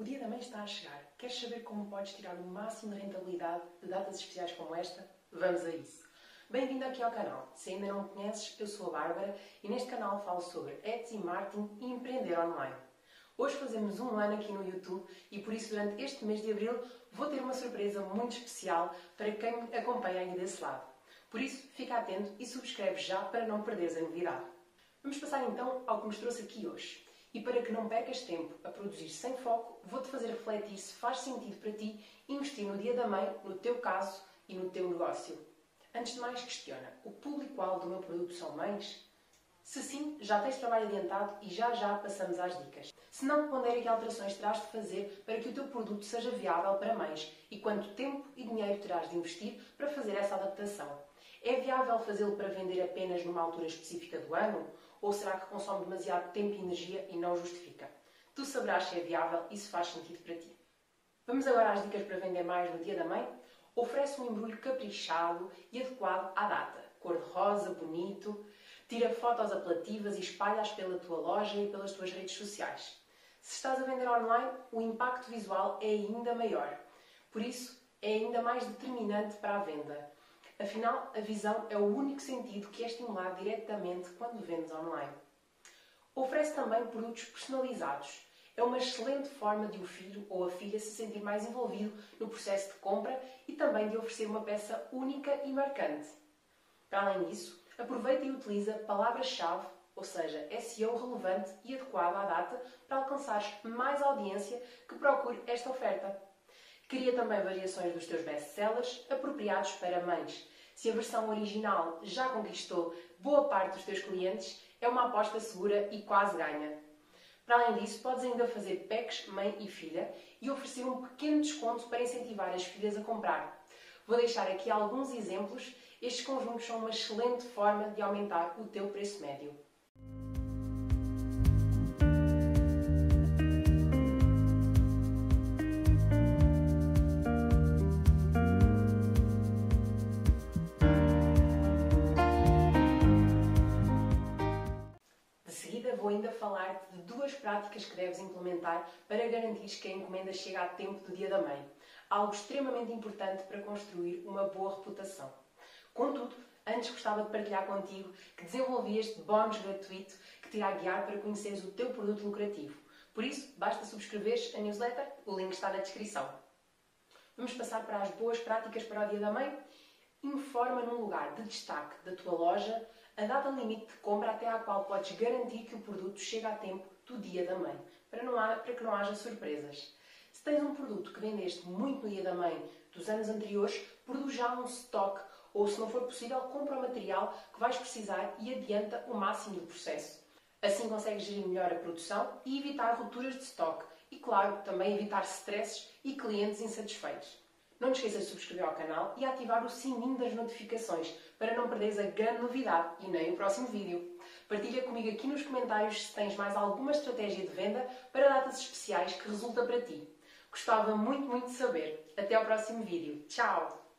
O dia da mãe está a chegar. Queres saber como podes tirar o máximo de rentabilidade de datas especiais como esta? Vamos a isso! Bem-vindo aqui ao canal. Se ainda não me conheces, eu sou a Bárbara e neste canal falo sobre Etsy, marketing e empreender online. Hoje fazemos um ano aqui no YouTube e por isso durante este mês de Abril vou ter uma surpresa muito especial para quem me acompanha aí desse lado. Por isso, fica atento e subscreve já para não perderes a novidade. Vamos passar então ao que nos trouxe aqui hoje. E para que não percas tempo a produzir sem foco, vou-te fazer refletir se faz sentido para ti investir no dia da mãe, no teu caso e no teu negócio. Antes de mais, questiona: o público-alvo do meu produto são mães? Se sim, já tens trabalho adiantado e já já passamos às dicas. Se não, pondera que alterações terás de fazer para que o teu produto seja viável para mães e quanto tempo e dinheiro terás de investir para fazer essa adaptação. É viável fazê-lo para vender apenas numa altura específica do ano? Ou será que consome demasiado tempo e energia e não justifica? Tu saberás se é viável e se faz sentido para ti. Vamos agora às dicas para vender mais no Dia da Mãe? Oferece um embrulho caprichado e adequado à data. Cor-de-rosa, bonito. Tira fotos apelativas e espalha-as pela tua loja e pelas tuas redes sociais. Se estás a vender online, o impacto visual é ainda maior. Por isso, é ainda mais determinante para a venda. Afinal, a visão é o único sentido que é estimulado diretamente quando vendes online. Oferece também produtos personalizados. É uma excelente forma de o filho ou a filha se sentir mais envolvido no processo de compra e também de oferecer uma peça única e marcante. Para além disso, aproveita e utiliza palavras-chave, ou seja, SEO relevante e adequado à data para alcançar mais audiência que procure esta oferta. Cria também variações dos teus best-sellers apropriados para mães. Se a versão original já conquistou boa parte dos teus clientes, é uma aposta segura e quase ganha. Para além disso, podes ainda fazer packs mãe e filha e oferecer um pequeno desconto para incentivar as filhas a comprar. Vou deixar aqui alguns exemplos. Estes conjuntos são uma excelente forma de aumentar o teu preço médio. Falar de duas práticas que deves implementar para garantir que a encomenda chega a tempo do Dia da Mãe. Algo extremamente importante para construir uma boa reputação. Contudo, antes gostava de partilhar contigo que desenvolvi este bónus gratuito que te irá guiar para conheceres o teu produto lucrativo. Por isso, basta subscreveres a newsletter, o link está na descrição. Vamos passar para as boas práticas para o Dia da Mãe? Informa num lugar de destaque da tua loja a data limite de compra até à qual podes garantir que o produto chega a tempo do dia da mãe, para, não há, para que não haja surpresas. Se tens um produto que vendeste muito no dia da mãe dos anos anteriores, produz já um stock ou, se não for possível, compra o material que vais precisar e adianta o máximo do processo. Assim consegues gerir melhor a produção e evitar rupturas de stock e, claro, também evitar stresses e clientes insatisfeitos. Não te esqueças de subscrever ao canal e ativar o sininho das notificações para não perderes a grande novidade e nem o próximo vídeo. Partilha comigo aqui nos comentários se tens mais alguma estratégia de venda para datas especiais que resulta para ti. Gostava muito, muito de saber. Até ao próximo vídeo. Tchau!